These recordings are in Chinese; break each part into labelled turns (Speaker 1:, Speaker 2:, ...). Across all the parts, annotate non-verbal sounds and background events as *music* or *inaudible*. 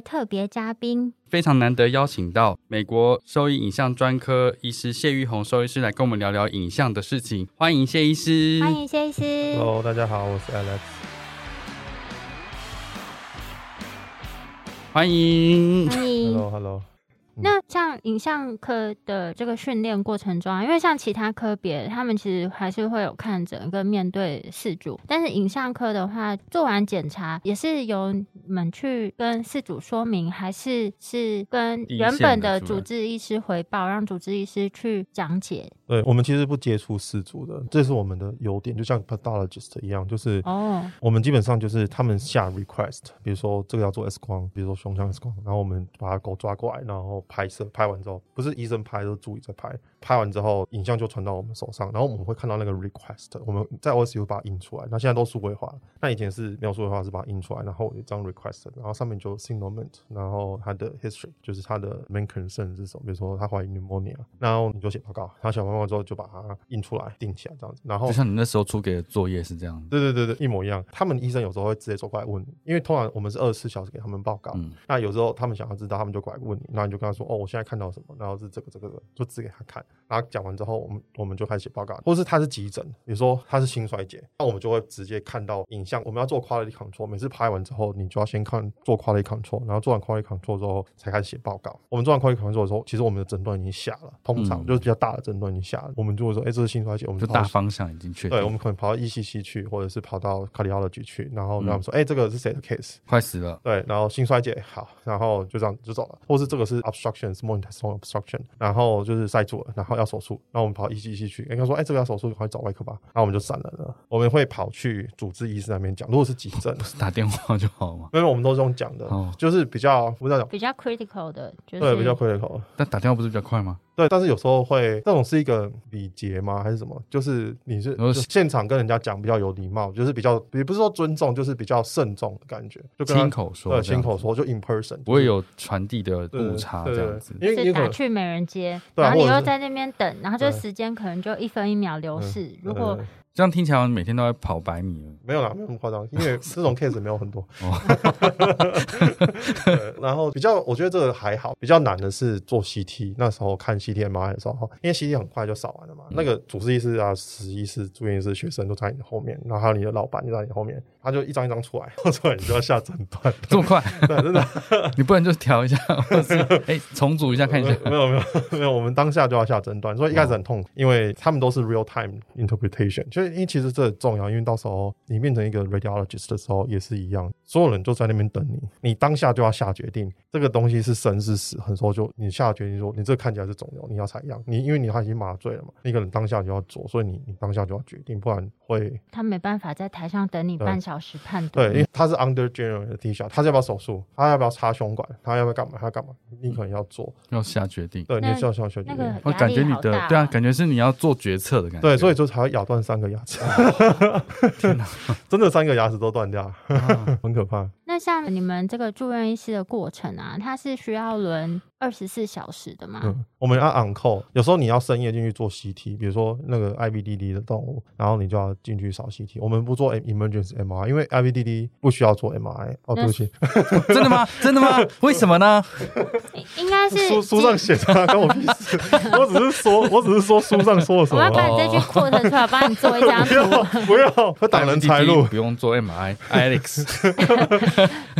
Speaker 1: 位特别嘉宾，
Speaker 2: 非常难得邀请到美国兽医影像专科医师谢玉红兽医师来跟我们聊聊影像的事情。欢迎谢医师，
Speaker 1: 欢迎谢医师。
Speaker 3: Hello，大家好，我是 Alex。
Speaker 2: 欢迎，
Speaker 1: 欢迎。
Speaker 3: Hello，Hello。
Speaker 1: 那像影像科的这个训练过程中啊，因为像其他科别，他们其实还是会有看诊跟面对事主，但是影像科的话，做完检查也是由你们去跟事主说明，还是是跟原本的主治医师回报，让主治医师去讲解。
Speaker 3: 对，我们其实不接触事主的，这是我们的优点，就像 pathologist 一样，就是哦，我们基本上就是他们下 request，比如说这个要做 X 光，比如说胸腔 X 光，然后我们把它狗抓过来，然后拍摄，拍完之后不是医生拍，都是助理在拍。拍完之后，影像就传到我们手上，然后我们会看到那个 request，我们在 OSU 把它印出来。那现在都数位化了，那以前是没有数位化，是把它印出来，然后有一张 request，然后上面就 signalement，然后它的 history 就是它的 main concern 是什么，比如说他怀疑 pneumonia，然后你就写报告，他写完报告之后就把它印出来，定起来这样子。然后
Speaker 2: 就像你那时候出给的作业是这样，
Speaker 3: 对对对对，一模一样。他们医生有时候会直接走过来问你，因为通常我们是二十四小时给他们报告，嗯、那有时候他们想要知道，他们就过来问你，那你就跟他说，哦，我现在看到什么，然后是这个这个的，就指给他看，然后讲完之后。我们我们就开始写报告，或是他是急诊，比如说他是心衰竭，那我们就会直接看到影像。我们要做 quality control，每次拍完之后，你就要先看做 quality control，然后做完 quality control 之后才开始写报告。我们做完 quality control 的时候，其实我们的诊断已经下了，通常就是比较大的诊断已经下了。我们就会说，哎，这是心衰竭，我们
Speaker 2: 就大方向已经确定。
Speaker 3: 对，我们可能跑到 ECC 去，或者是跑到 cardiology 去，然后跟他们说，哎，这个是谁的 case？
Speaker 2: 快死了。
Speaker 3: 对，然后心衰竭好，然后就这样就走了。或是这个是 obstruction small intestinal obstruction，然后就是塞住了，然后要手术，然后我们跑 ECC 去。人家说，哎、欸，这个要手术，赶快找外科吧。然后我们就散了呢。我们会跑去主治医师那边讲。如果是急诊，
Speaker 2: 不是打电话就好吗？
Speaker 3: 因为我们都是用讲的，哦、就是比较不知道讲，
Speaker 1: 比较 critical 的，就是、
Speaker 3: 对，比较 critical。
Speaker 2: 但打电话不是比较快吗？
Speaker 3: 对，但是有时候会，那种是一个礼节吗？还是什么？就是你是就现场跟人家讲比较有礼貌，就是比较也不是说尊重，就是比较慎重的感觉。就
Speaker 2: 亲口说，
Speaker 3: 对，亲口说就 in person，
Speaker 2: 不会有传递的误差这样子。
Speaker 1: 因为是打去没人接，然后你又在那边等，然后就时间可能就一分一秒流逝。如果
Speaker 2: 这样听起来，每天都在跑百米了。
Speaker 3: 没有啦，没有那么夸张，因为这种 case 没有很多。*laughs* 然后比较，我觉得这个还好。比较难的是做 CT，那时候看 CT MRI 的时候，因为 CT 很快就扫完了嘛。嗯、那个主治医师啊、实习医师、住院医师、学生都在你的后面，然后还有你的老板就在你后面，他就一张一张出来，*laughs* 出来你就要下诊断。
Speaker 2: 这么快？*laughs*
Speaker 3: 对，真的。*laughs*
Speaker 2: 你不能就调一下，哎重组一下看一下。
Speaker 3: 没有没有没有，我们当下就要下诊断，所以一开始很痛苦，因为他们都是 real time interpretation，就因为其实这很重要，因为到时候你变成一个 radiologist 的时候也是一样，所有人都在那边等你，你当下就要下决定，这个东西是生是死，很多就你下决定说，你这看起来是肿瘤，你要采样，你因为你他已经麻醉了嘛，你可能当下就要做，所以你你当下就要决定，不然会
Speaker 1: 他没办法在台上等你半小时判断，
Speaker 3: 对，因为他是 under general anesthesia，他要不要手术，他要不要插胸管，他要不要干嘛，他要干嘛，你可能要做，
Speaker 2: 要下决定，
Speaker 3: 对，你是要下决定，
Speaker 2: 我感觉你的对啊，感觉是你要做决策的感觉，
Speaker 3: 对，所以就才会咬断三个牙齿。*laughs* 天哪，*laughs* 真的三个牙齿都断掉，啊、*laughs* 很可
Speaker 1: 那像你们这个住院医师的过程啊，它是需要轮二十四小时的吗？
Speaker 3: 嗯，我们要 on call，有时候你要深夜进去做 CT，比如说那个 IVDD 的动物，然后你就要进去扫 CT。我们不做 emergency MRI，因为 IVDD 不需要做 MRI。哦，对不起，*laughs*
Speaker 2: 真的吗？真的吗？为什么呢？
Speaker 1: 应该是
Speaker 3: 书书上写的，跟我屁事。*laughs* 我只是说，我只是说书上说了什么。
Speaker 1: 我要把你这句 quote 出来，帮你做一张图。*laughs*
Speaker 3: 不要，会挡人财路。
Speaker 2: 不用做 MRI，Alex。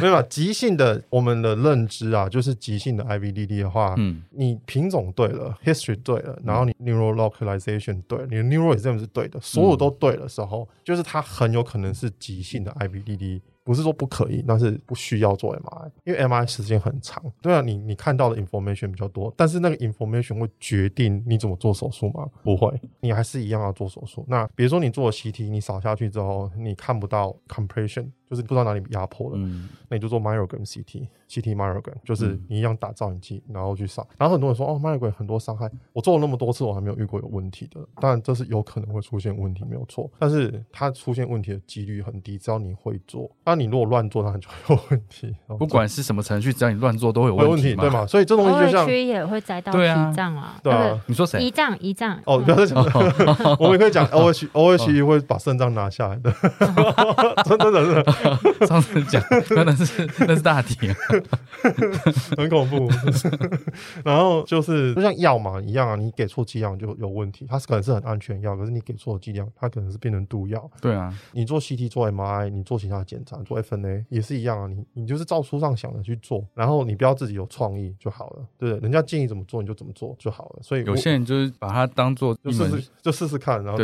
Speaker 3: 没有，急性的我们的认知啊，就是急性的 IVDD。的话，嗯，你品种对了，history 对了，然后你 neural localization 对，你的 neural exam 是对的，所有都对的时候，嗯、就是它很有可能是急性的 IBDD。不是说不可以，但是不需要做 MRI，因为 MRI 时间很长。对啊，你你看到的 information 比较多，但是那个 information 会决定你怎么做手术吗？不会，你还是一样要做手术。那比如说你做了 CT，你扫下去之后，你看不到 compression，就是不知道哪里压迫了，嗯、那你就做 myogram CT，CT myogram，就是你一样打造影机，然后去扫。然后很多人说哦 myogram 很多伤害，我做了那么多次，我还没有遇过有问题的。当然这是有可能会出现问题，没有错，但是它出现问题的几率很低，只要你会做。那你如果乱做，它就会有问题。
Speaker 2: 不管是什么程序，只要你乱做，都会有问题，
Speaker 3: 对吗？所以这东西就像
Speaker 1: 区也会栽到脾脏啊。
Speaker 3: 对啊，
Speaker 2: 你说谁？
Speaker 1: 胰脏，胰脏。
Speaker 3: 哦，不要再讲。*laughs* 我们可以讲 O H O H 会把肾脏拿下来的。*laughs* 真的，真的。*laughs*
Speaker 2: 上次讲，那是那是大题，*laughs*
Speaker 3: 很恐怖。*laughs* 然后就是就像药嘛一样啊，你给错剂量就有问题。它是可能是很安全药，可是你给错剂量，它可能是变成毒药。
Speaker 2: 对啊，
Speaker 3: 你做 C T 做 M R I，你做其他检查做 F N A 也是一样啊，你你就是照书上想的去做，然后你不要自己有创意就好了，对不对？人家建议怎么做你就怎么做就好了。所以
Speaker 2: 有些人就是把它当做就试试
Speaker 3: 就试试看，然
Speaker 2: 后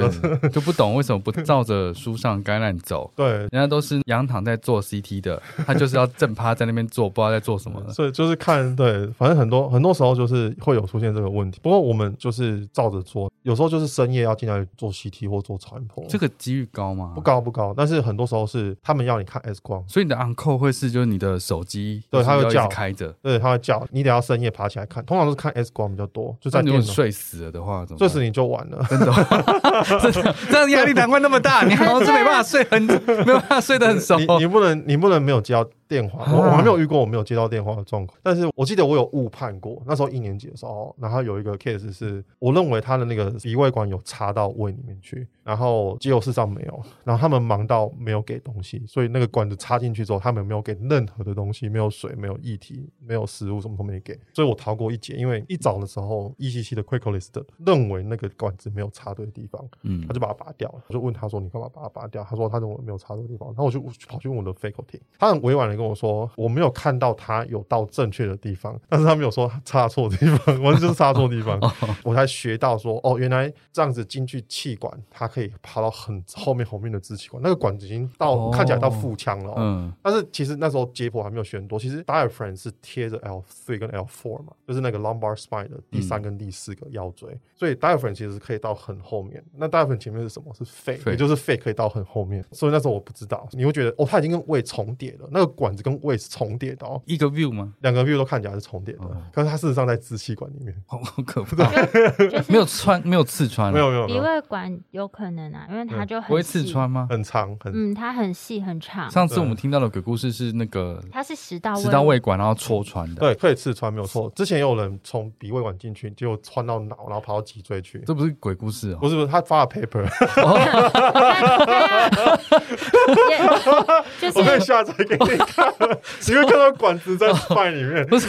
Speaker 2: 就不懂为什么不照着书上感染走。
Speaker 3: 对，
Speaker 2: 人家都是仰躺在做 C T 的，他就是要正趴在那边做，不知道在做什么。*laughs*
Speaker 3: 所以就是看对，反正很多很多时候就是会有出现这个问题。不过我们就是照着做，有时候就是深夜要进来做 C T 或做超音波，
Speaker 2: 这个几率高吗？
Speaker 3: 不高不高，但是很多时候是他们要你看 X 光，
Speaker 2: 所以你的 on call 会是就是你的手机，
Speaker 3: 对，他会叫。
Speaker 2: 开着，
Speaker 3: 对，他会叫你得要深夜爬起来看，通常都是看 X 光比较多。就在你
Speaker 2: 睡死了的话，
Speaker 3: 睡死你就完了，*laughs* *laughs*
Speaker 2: 真的，真的，这样压力难怪那么大，你好像是没办法睡很，没有办法睡得很熟，
Speaker 3: 你你不能你不能没有交。电话，我我还没有遇过我没有接到电话的状况，但是我记得我有误判过，那时候一年级的时候，然后有一个 case 是我认为他的那个鼻胃管有插到胃里面去，然后肌肉事实上没有，然后他们忙到没有给东西，所以那个管子插进去之后，他们没有给任何的东西，没有水，没有液体，没有食物，什么都没给，所以我逃过一劫，因为一早的时候，ECC 的 Quicklist 认为那个管子没有插对的地方，嗯，他就把它拔掉了，我就问他说你干嘛把它拔掉？他说他认为没有插对的地方，然后我就跑去问我的 faculty，他很委婉的跟我说我。没有看到他有到正确的地方，但是他没有说插错的地方，*laughs* 完全就是插错地方。*laughs* 我才学到说，哦，原来这样子进去气管，它可以爬到很后面后面的支气管，那个管子已经到、哦、看起来到腹腔了。嗯，但是其实那时候解剖还没有学很多。其实 diaphragm 是贴着 L three 跟 L four 嘛，就是那个 lumbar spine 的第三跟第四个腰椎，嗯、所以 diaphragm 其实可以到很后面。那 diaphragm 前面是什么？是肺，肺也就是肺可以到很后面。所以那时候我不知道，你会觉得哦，它已经跟胃重叠了，那个管子跟胃是重。叠的哦，
Speaker 2: 一个 view 吗？
Speaker 3: 两个 view 都看起来是重叠的，可是它事实上在支气管里面，*laughs*
Speaker 2: 好可怕，*laughs* 没有穿，没有刺穿，
Speaker 3: 没有没有。
Speaker 1: 鼻胃管有可能啊，因为它就很
Speaker 2: 不会刺穿吗？
Speaker 3: 很长，很
Speaker 1: 嗯，它很细很长。
Speaker 2: 上次我们听到的鬼故事是那个，
Speaker 1: 它是食道
Speaker 2: 食道胃管，然后戳穿的，
Speaker 3: 对，可以刺穿，没有错。之前也有人从鼻胃管进去，就穿到脑，然后跑到脊椎去，
Speaker 2: 这不是鬼故事啊？
Speaker 3: 不是不是，他发了 paper，*laughs* 我可以下载给你看，*laughs* 你会看到管子。在饭里面 *laughs* 不是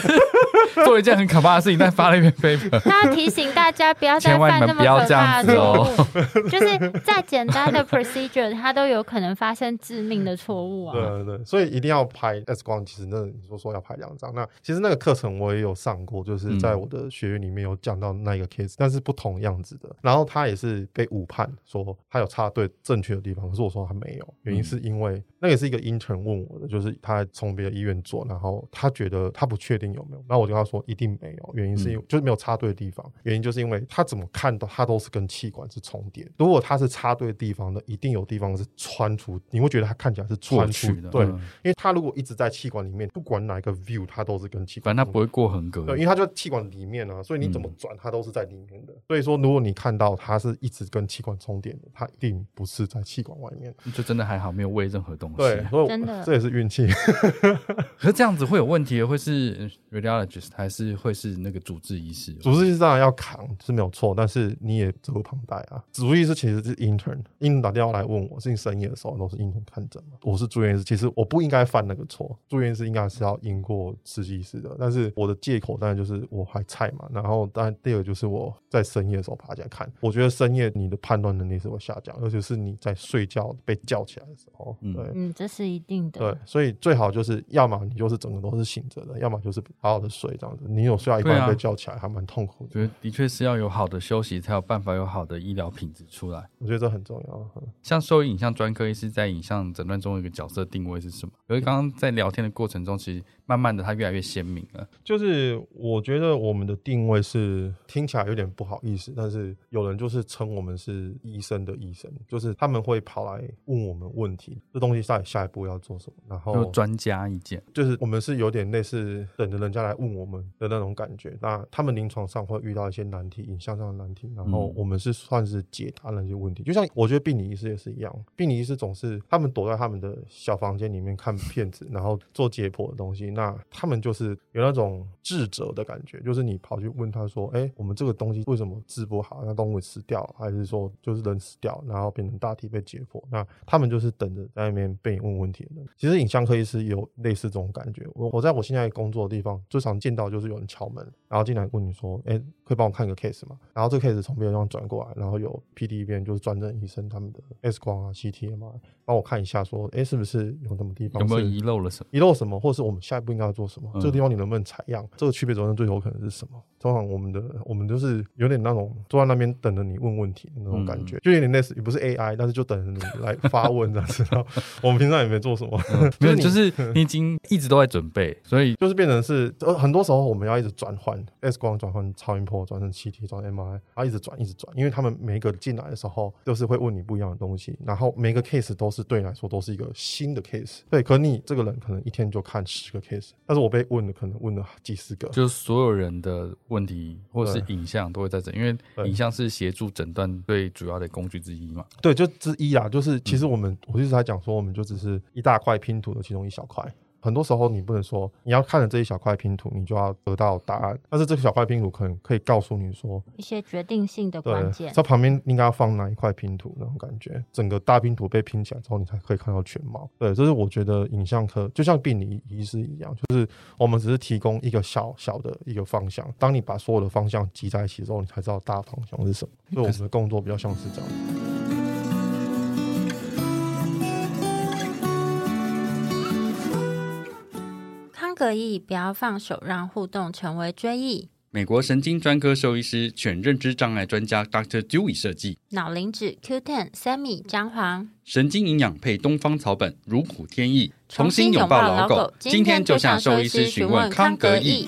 Speaker 2: 做一件很可怕的事情，但发了一篇 paper。*laughs*
Speaker 1: 他提醒大家不要再犯那么可怕的错误，就是再简单的 procedure，它都有可能发生致命的错误啊。
Speaker 3: 对对对，所以一定要拍 X 光。其实那你说说要拍两张，那其实那个课程我也有上过，就是在我的学院里面有讲到那一个 case，但是不同样子的。然后他也是被误判，说他有插对正确的地方，可是我说他没有，原因是因为那也是一个 intern 问我的，就是他从别的医院做，然后。他觉得他不确定有没有，那我就跟他说一定没有，原因是因为就是没有插对的地方，原因就是因为他怎么看到他都是跟气管是重叠，如果他是插对的地方呢，一定有地方是穿出，你会觉得他看起来是穿出的，对，因为他如果一直在气管里面，不管哪一个 view，他都是跟气管，
Speaker 2: 反正他不会过横隔，
Speaker 3: 对，因为他就在气管里面啊，所以你怎么转，他都是在里面的。所以说，如果你看到他是一直跟气管重叠的，他一定不是在气管外面，
Speaker 2: 就真的还好，没有喂任何东西，
Speaker 3: 对，所以真的。这也是运气。*laughs*
Speaker 2: 可是这样子会有问题，会是 radiologist 还是会是那个主治医师？
Speaker 3: 主治医师当然要扛是没有错，但是你也责无旁贷啊。主治医师其实是 intern，intern 打电话来问我，是你深夜的时候都是 intern 看诊嘛。我是住院医师，其实我不应该犯那个错，住院医师应该是要赢过实习医师的。但是我的借口当然就是我还菜嘛，然后当然第二个就是我在深夜的时候爬起来看，我觉得深夜你的判断能力是会下降，尤其是你在睡觉被叫起来的时候。对，
Speaker 1: 嗯，这是一定的。
Speaker 3: 对，所以最好就是要么你就是整个都是醒着的，要么就是好好的睡这样子。你有睡到一半被叫起来，还蛮痛苦的。
Speaker 2: 觉得的确是要有好的休息，才有办法有好的医疗品质出来。
Speaker 3: 我觉得这很重要。
Speaker 2: 像兽医影像专科医师在影像诊断中的一个角色定位是什么？因为刚刚在聊天的过程中，其实慢慢的它越来越鲜明了。
Speaker 3: 就是我觉得我们的定位是听起来有点不好意思，但是有人就是称我们是医生的医生，就是他们会跑来问我们问题，这东西到底下一步要做什么？然后
Speaker 2: 专家意见，
Speaker 3: 就是我们是有点类似等着人家来问我们的那种感觉。那他们临床上会遇到一些难题，影像上的难题，然后我们是算是解答那些问题。就像我觉得病理医师也是一样，病理医师总是他们躲在他们的小房间里面看片子，然后做解剖的东西。那他们就是有那种智者的感觉，就是你跑去问他说：“哎，我们这个东西为什么治不好？那动物死掉，还是说就是人死掉，然后变成大体被解剖？”那他们就是等着在那边被你问问题的人。其实影像科医师有类似这种感觉。我我在我现在工作的地方，最常见到就是有人敲门，然后进来问你说：“哎，可以帮我看个 case 吗？”然后这个 case 从别的地方转过来，然后有 PD 一边就是专任医生他们的 X 光啊、CT、MRI，帮我看一下，说：“哎，是不是有什么地方
Speaker 2: 有没有遗漏了什么？
Speaker 3: 遗漏什么，或者是我们下一步应该要做什么？嗯、这个地方你能不能采样？这个区别责任最有可能是什么？”通常我们的我们就是有点那种坐在那边等着你问问题的那种感觉，嗯、就有点类似，也不是 AI，但是就等着你来发问这样子。然后 *laughs* 我们平常也没做什么，
Speaker 2: 嗯、*laughs* 没有，就是你已经一直都在准备，所以
Speaker 3: 就是变成是呃很多时候我们要一直转换 X 光转换超音波转成 CT 转 MRI，然后一直转一直转，因为他们每一个进来的时候都是会问你不一样的东西，然后每个 case 都是对你来说都是一个新的 case。对，可你这个人可能一天就看十个 case，但是我被问的可能问了几十个，
Speaker 2: 就是所有人的问题或者是影像都会在这，因为影像是协助诊断最主要的工具之一嘛。
Speaker 3: 对，就之一啦，就是其实我们、嗯、我一直在讲说，我们就只是一大块拼图的其中一小块。很多时候你不能说你要看了这一小块拼图，你就要得到答案。但是这个小块拼图可能可以告诉你说
Speaker 1: 一些决定性的关键，
Speaker 3: 在旁边应该要放哪一块拼图那种感觉。整个大拼图被拼起来之后，你才可以看到全貌。对，这是我觉得影像科就像病理医师一样，就是我们只是提供一个小小的一个方向。当你把所有的方向集在一起之后，你才知道大方向是什么。所以我们的工作比较像是这样。
Speaker 1: 可以不要放手，让互动成为追忆。
Speaker 2: 美国神经专科兽医师、犬认知障碍专家 Dr. Dewey 设计。
Speaker 1: 脑磷脂 Q10 Sammy 姜黄。
Speaker 2: 神经营养配东方草本，如虎添翼。重新拥抱老狗。今天就向兽医师询问康格义。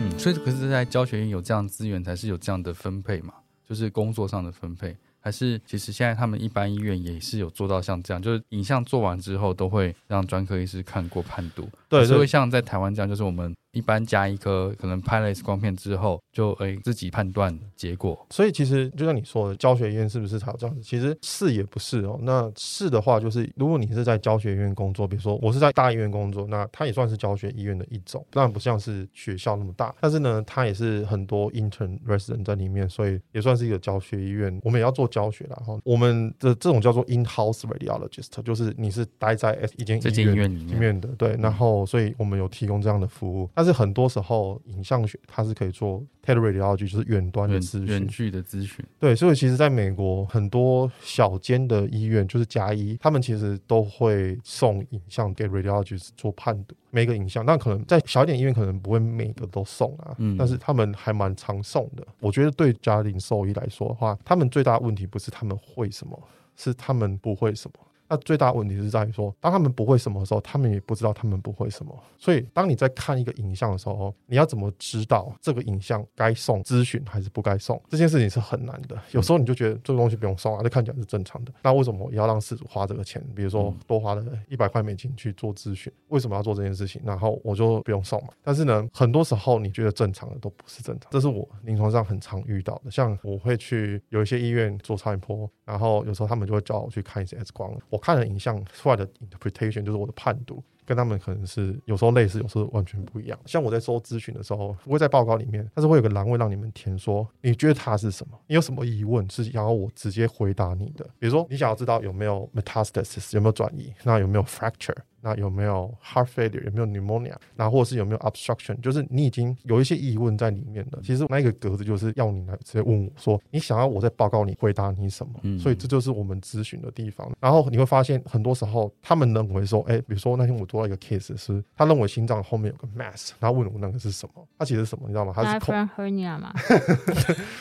Speaker 2: 嗯，所以可是，在教学院有这样资源，才是有这样的分配嘛？就是工作上的分配。还是其实现在他们一般医院也是有做到像这样，就是影像做完之后都会让专科医师看过判读，对，所以会像在台湾这样，就是我们。一般加一颗可能拍了 X 光片之后，就诶、欸、自己判断结果。
Speaker 3: 所以其实就像你说的，教学医院是不是才有这样子？其实是也不是哦。那是的话，就是如果你是在教学医院工作，比如说我是在大医院工作，那它也算是教学医院的一种，当然不像是学校那么大，但是呢，它也是很多 intern resident 在里面，所以也算是一个教学医院。我们也要做教学，然后我们的这种叫做 in-house radiologist，就是你是待在一间医院里面的，对。然后，所以我们有提供这样的服务。但是很多时候，影像学它是可以做 teleradiology，就是远端的咨询、
Speaker 2: 远距的咨询。
Speaker 3: 对，所以其实在美国，很多小间的医院，就是家医，他们其实都会送影像给 radiologist 做判读。每个影像，但可能在小一点医院，可能不会每个都送啊。嗯，但是他们还蛮常送的。我觉得对家庭兽医来说的话，他们最大的问题不是他们会什么，是他们不会什么。那最大的问题是在于说，当他们不会什么的时候，他们也不知道他们不会什么。所以，当你在看一个影像的时候，你要怎么知道这个影像该送咨询还是不该送？这件事情是很难的。有时候你就觉得这个东西不用送啊，这看起来是正常的。那为什么我要让事主花这个钱？比如说多花了一百块美金去做咨询，为什么要做这件事情？然后我就不用送嘛。但是呢，很多时候你觉得正常的都不是正常，这是我临床上很常遇到的。像我会去有一些医院做超音波，然后有时候他们就会叫我去看一些 X 光，我看了影像出来的 interpretation 就是我的判读。跟他们可能是有时候类似，有时候完全不一样。像我在收咨询的时候，不会在报告里面，但是会有个栏位让你们填说，你觉得它是什么？你有什么疑问是想要我直接回答你的？比如说，你想要知道有没有 metastasis，有没有转移，那有没有 fracture？那有没有 heart failure？有没有 pneumonia？那或者是有没有 obstruction？就是你已经有一些疑问在里面了。其实那个格子就是要你来直接问我说，你想要我在报告你回答你什么？嗯，所以这就是我们咨询的地方。然后你会发现，很多时候他们认为说，哎，比如说那天我做到一个 case 是，他认为心脏后面有个 mass，然后问我那个是什么？他其实是什么？你知道吗？他是
Speaker 1: hernia 吗？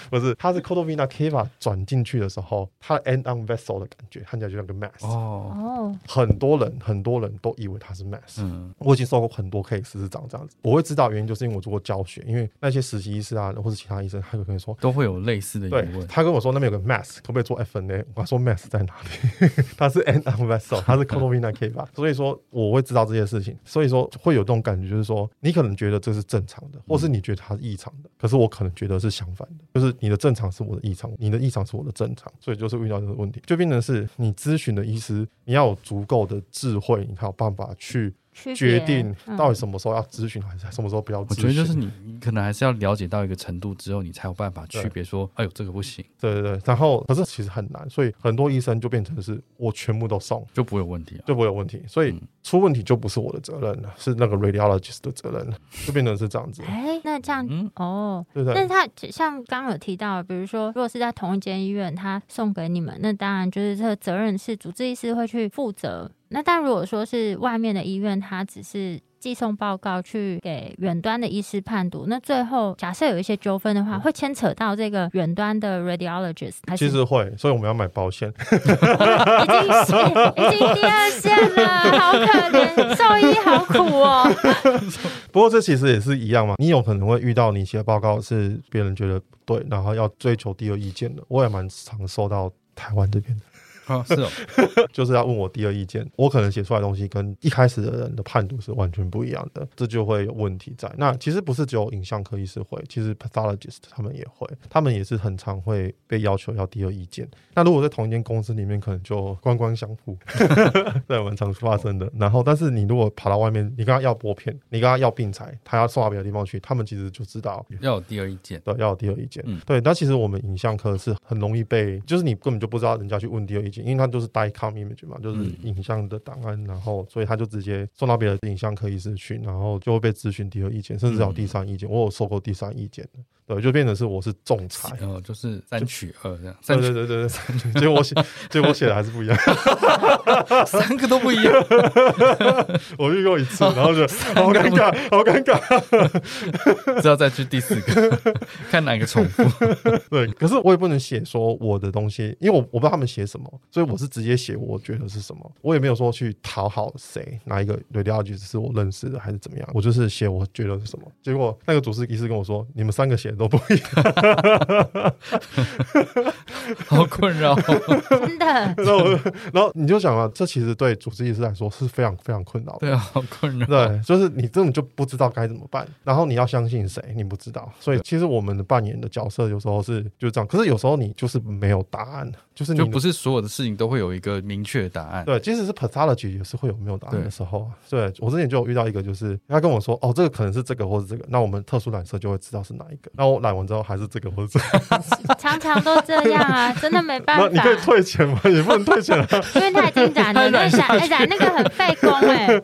Speaker 3: 不是，他是 vena cava 转进去的时候，他 end on vessel 的感觉，看起来就像个 mass。哦哦，很多人很多人都以为它是 mass。嗯，我已经收过很多 case 是长这样子，我会知道原因，就是因为我做过教学，因为那些实习医师啊，或者其他医生，他就跟你说
Speaker 2: 都会有类似的疑问。
Speaker 3: 他跟我说那边有个 mass，可不可以做 FNA？我说 mass 在哪里？*laughs* 他是 end on vessel，他是 caudal vena cava，所以说我会知道这些事情。所以说会有这种感觉，就是说你可能觉得这是正常的，或是你觉得它是异常的，可是我可能觉得是相反的，就是你的正常是我的异常，你的异常是我的正常，所以就是遇到这个问题，就变成是你咨询的医师，你要有足够的智慧，你才有办法去。决定到底什么时候要咨询，还是什么时候不要咨询？
Speaker 2: 我觉得就是你，你可能还是要了解到一个程度之后，你才有办法区别说，哎呦，这个不行。
Speaker 3: 对对对，然后可是其实很难，所以很多医生就变成是我全部都送，
Speaker 2: 就不会有问题啊，
Speaker 3: 就不会有问题。所以出问题就不是我的责任了，是那个 radiologist 的责任了，就变成是这样子。
Speaker 1: 哎，那这样，嗯，哦，对对。但是他像刚刚有提到，比如说，如果是在同一间医院，他送给你们，那当然就是这个责任是主治医师会去负责。那但如果说是外面的医院，它只是寄送报告去给远端的医师判读，那最后假设有一些纠纷的话，会牵扯到这个远端的 radiologist。
Speaker 3: 其实会，所以我们要买保险。*laughs*
Speaker 1: 已经已经第二线了，好可怜，兽医好苦哦。*laughs*
Speaker 3: 不过这其实也是一样嘛，你有可能会遇到你写报告是别人觉得不对，然后要追求第二意见的。我也蛮常收到台湾这边的。
Speaker 2: 啊，是哦，*laughs*
Speaker 3: 就是要问我第二意见，我可能写出来的东西跟一开始的人的判读是完全不一样的，这就会有问题在。那其实不是只有影像科医师会，其实 pathologist 他们也会，他们也是很常会被要求要第二意见。那如果在同一间公司里面，可能就官官相护，*laughs* 对，蛮常发生的。然后，但是你如果跑到外面，你跟他要拨片，你跟他要病材，他要送到别的地方去，他们其实就知道
Speaker 2: 要有第二意见，
Speaker 3: 对，要有第二意见。嗯，对。但其实我们影像科是很容易被，就是你根本就不知道人家去问第二意见。因为它都是 DICOM image 嘛，就是影像的档案，嗯、然后所以他就直接送到别的影像科医师去，然后就会被咨询第二意见，甚至有第三意见。嗯、我有收过第三意见的，对，就变成是我是仲裁，
Speaker 2: 哦，就是三取二这样。
Speaker 3: 对对对对对，结果我写，结果我写的还是不一样，
Speaker 2: 三个都不一样。
Speaker 3: 我遇过一次，然后就好尴尬，好尴尬，
Speaker 2: 只要再去第四个，看哪个重复。
Speaker 3: 对，可是我也不能写说我的东西，因为我我不知道他们写什么。所以我是直接写我觉得是什么，我也没有说去讨好谁，哪一个 radiologist 是我认识的还是怎么样，我就是写我觉得是什么。结果那个主治医师跟我说，你们三个写的都不一样，
Speaker 2: 好困扰，
Speaker 1: 真的。*laughs*
Speaker 3: 然后，然后你就想啊，这其实对主治医师来说是非常非常困扰的，
Speaker 2: 对啊，好困扰。
Speaker 3: 对，就是你根本就不知道该怎么办，然后你要相信谁，你不知道。所以其实我们的扮演的角色有时候是就这样，可是有时候你就是没有答案，就是你
Speaker 2: 就不是所有的。事情都会有一个明确的答案。
Speaker 3: 对，即使是 pathology 也是会有没有答案的时候。对，对我之前就有遇到一个，就是他跟我说：“哦，这个可能是这个，或是这个。”那我们特殊染色就会知道是哪一个。那我染完之后还是这个，或是这个。*laughs*
Speaker 1: 常常都这样啊，真的没办法。*laughs*
Speaker 3: 那你可以退钱吗？*laughs* 也不能退钱啊，
Speaker 1: 因为他已经染了，染染染那个很费工哎。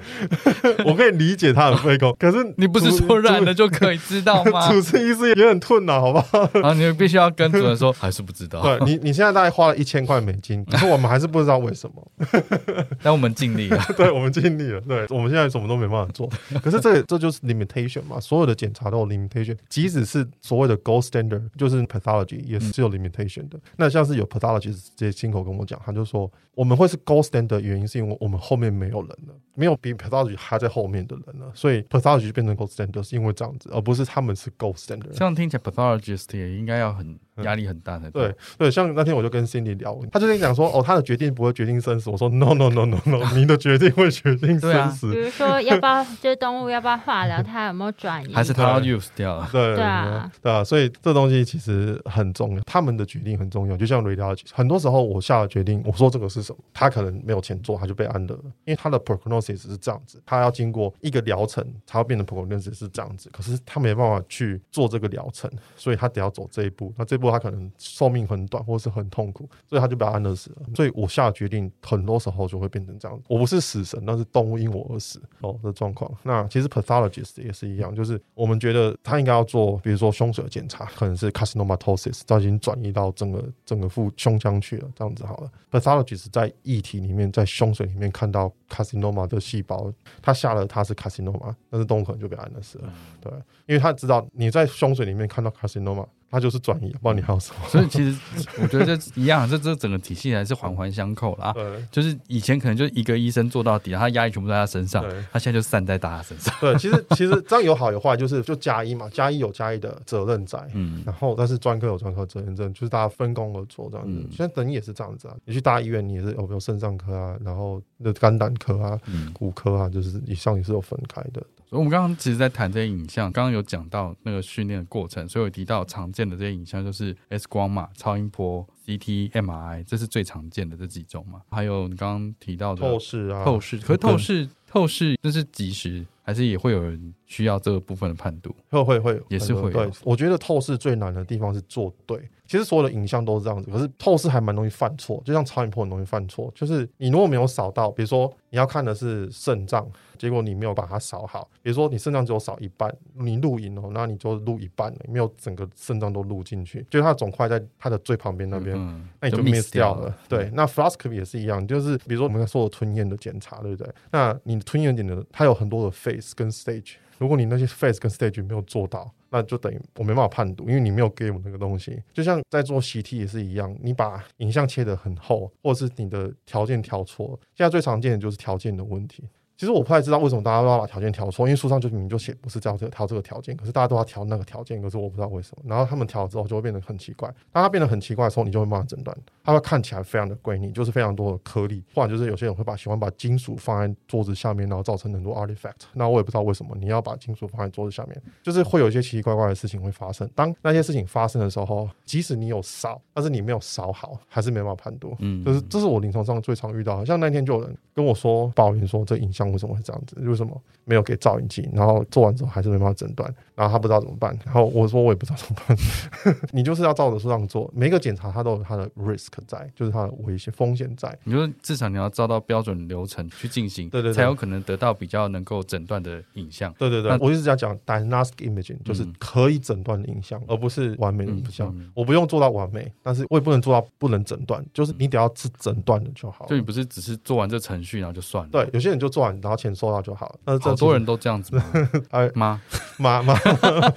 Speaker 3: 我可以理解他很费工，可是
Speaker 2: 你不是说染了就可以知道吗？
Speaker 3: 主治医师也很困扰，好不好？
Speaker 2: 然后你必须要跟主任说，还是不知道。
Speaker 3: 对你，你现在大概花了一千块美金。可是我们还是不知道为什么。*laughs*
Speaker 2: 但我们尽力了，*laughs*
Speaker 3: 对，我们尽力了。对，我们现在什么都没办法做。可是这这就是 limitation 嘛，所有的检查都有 limitation，即使是所谓的 gold standard，就是 pathology 也是有 limitation 的。嗯、那像是有 pathologist 直接亲口跟我讲，他就说我们会是 gold standard 的原因是因为我们后面没有人了，没有比 pathology 还在后面的人了，所以 pathology 就变成 gold standard 是因为这样子，而不是他们是 gold standard。
Speaker 2: 这样听起来 pathologist 也应该要很。压力很大的，
Speaker 3: 对对，像那天我就跟 Cindy 聊，他就跟你讲说，哦，他的决定不会决定生死。我说，no no no no no，你的决定会决定生死。
Speaker 1: 比如说，要不要 *laughs* 就是动物要不要化疗，它有没有转移，
Speaker 2: 还是它要 use 掉了？
Speaker 3: 对对啊，对啊，所以这东西其实很重要，他们的决定很重要。就像 radiology，很多时候我下了决定，我说这个是什么，他可能没有钱做，他就被安乐了，因为他的 prognosis 是这样子，他要经过一个疗程他要变成 prognosis 是这样子，可是他没办法去做这个疗程，所以他得要走这一步。那这一步他可能。寿命很短，或是很痛苦，所以他就被安乐死了。所以我下决定，很多时候就会变成这样。我不是死神，那是动物因我而死哦的状况。那其实 pathologist 也是一样，就是我们觉得他应该要做，比如说胸水的检查，可能是 carcinomatosis，它已经转移到整个整个腹胸腔去了，这样子好了。pathologist 在液体里面，在胸水里面看到 carcinoma 的细胞，他下了他是 carcinoma，但是动物可能就被安乐死了。对，因为他知道你在胸水里面看到 carcinoma。它就是转移，不知道你还有什么。
Speaker 2: 所以其实我觉得这一样，*laughs* 这这整个体系还是环环相扣啦。对，就是以前可能就一个医生做到底，他压力全部在他身上，他现在就散在大家身上。对，
Speaker 3: 其实 *laughs* 其实这样有好有坏，就是就加一嘛，加一有加一的责任在，嗯，然后但是专科有专科责任在，就是大家分工而做这样子。现在等于也是这样子啊，你去大医院，你也是有没有肾脏科啊，然后那肝胆科啊、骨科啊，就是以上也是有分开的。
Speaker 2: 所以我们刚刚其实，在谈这些影像，刚刚有讲到那个训练的过程，所以我提到常见的这些影像，就是 X 光嘛、超音波、CT、MRI，这是最常见的这几种嘛。还有你刚刚提到的
Speaker 3: 透视啊，
Speaker 2: 透视，可是透视透视这是即时，还是也会有人需要这个部分的判读？
Speaker 3: 会会会，
Speaker 2: 也是会。
Speaker 3: 对，我觉得透视最难的地方是做对。其实所有的影像都是这样子，可是透视还蛮容易犯错，就像超音波很容易犯错。就是你如果没有扫到，比如说你要看的是肾脏，结果你没有把它扫好，比如说你肾脏只有扫一半，你录影哦，那你就录一半了，没有整个肾脏都录进去，就是它的肿块在它的最旁边那边，嗯、那你就 miss 掉了。对，那 fluoroscopy 也是一样，就是比如说我们在做的吞咽的检查，对不对？那你吞咽点的它有很多的 phase 跟 stage。如果你那些 phase 跟 stage 没有做到，那就等于我没办法判读，因为你没有给我那个东西。就像在做习题也是一样，你把影像切得很厚，或者是你的条件调错，现在最常见的就是条件的问题。其实我不太知道为什么大家都要把条件调错，因为书上就明明就写不是这样子调这个条件，可是大家都要调那个条件，可是我不知道为什么。然后他们调了之后就会变得很奇怪，当它变得很奇怪的时候，你就会慢慢诊断，它会看起来非常的诡异，就是非常多的颗粒，或者就是有些人会把喜欢把金属放在桌子下面，然后造成很多 artifact。那我也不知道为什么你要把金属放在桌子下面，就是会有一些奇奇怪怪的事情会发生。当那些事情发生的时候，即使你有扫，但是你没有扫好，还是没办法判读。嗯，就是这是我临床上最常遇到的。像那天就有人跟我说抱怨说，这影像为什么会这样子？为什么没有给照影机？然后做完之后还是没办法诊断，然后他不知道怎么办。然后我说我也不知道怎么办。*laughs* 你就是要照着书上做，每一个检查它都有它的 risk 在，就是它的危险风险在。
Speaker 2: 你说至少你要照到标准流程去进行，对对，才有可能得到比较能够诊断的影像。
Speaker 3: 对对对，我一直在讲 diagnostic imaging，就是可以诊断的影像，而不是完美的影像。我不用做到完美，但是我也不能做到不能诊断，就是你得要是诊断的就好。
Speaker 2: 就你不是只是做完这程序然后就算了。
Speaker 3: 对，有些人就做完然后钱收到就好了。那。
Speaker 2: 好多人都这样子？*laughs* 哎妈
Speaker 3: 妈妈，